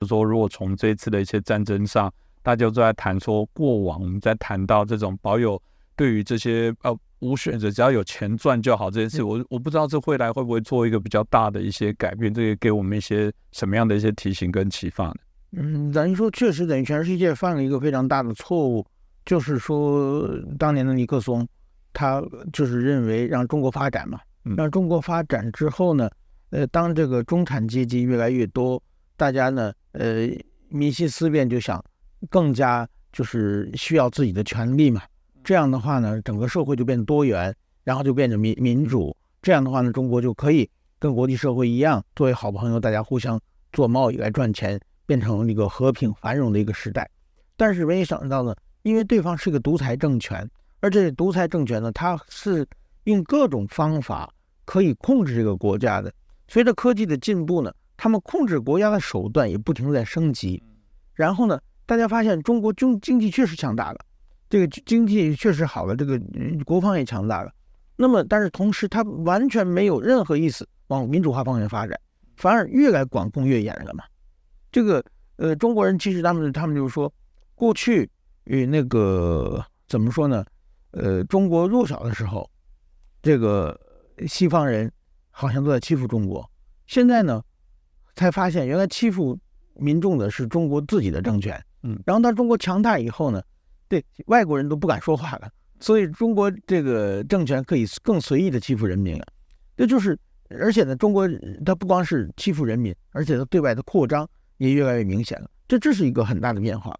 就说如果从这次的一些战争上，大家都在谈说过往，我们在谈到这种保有对于这些呃无选择，只要有钱赚就好这件事，我我不知道这未来会不会做一个比较大的一些改变，这个给我们一些什么样的一些提醒跟启发呢？嗯，等于说确实等于全世界犯了一个非常大的错误，就是说当年的尼克松，他就是认为让中国发展嘛，让中国发展之后呢，呃，当这个中产阶级越来越多，大家呢，呃，民心思变，就想更加就是需要自己的权利嘛，这样的话呢，整个社会就变得多元，然后就变得民民主，这样的话呢，中国就可以跟国际社会一样，作为好朋友，大家互相做贸易来赚钱。变成一个和平繁荣的一个时代，但是没想到呢，因为对方是个独裁政权，而这独裁政权呢，它是用各种方法可以控制这个国家的。随着科技的进步呢，他们控制国家的手段也不停在升级。然后呢，大家发现中国经经济确实强大了，这个经济确实好了，这个国防也强大了。那么，但是同时，它完全没有任何意思往民主化方向发展，反而越来管控越严了嘛。这个呃，中国人其实他们他们就是说，过去与那个怎么说呢？呃，中国弱小的时候，这个西方人好像都在欺负中国。现在呢，才发现原来欺负民众的是中国自己的政权。嗯，然后当中国强大以后呢，对外国人都不敢说话了。所以中国这个政权可以更随意的欺负人民了。这就是，而且呢，中国它不光是欺负人民，而且它对外的扩张。也越来越明显了，这这是一个很大的变化。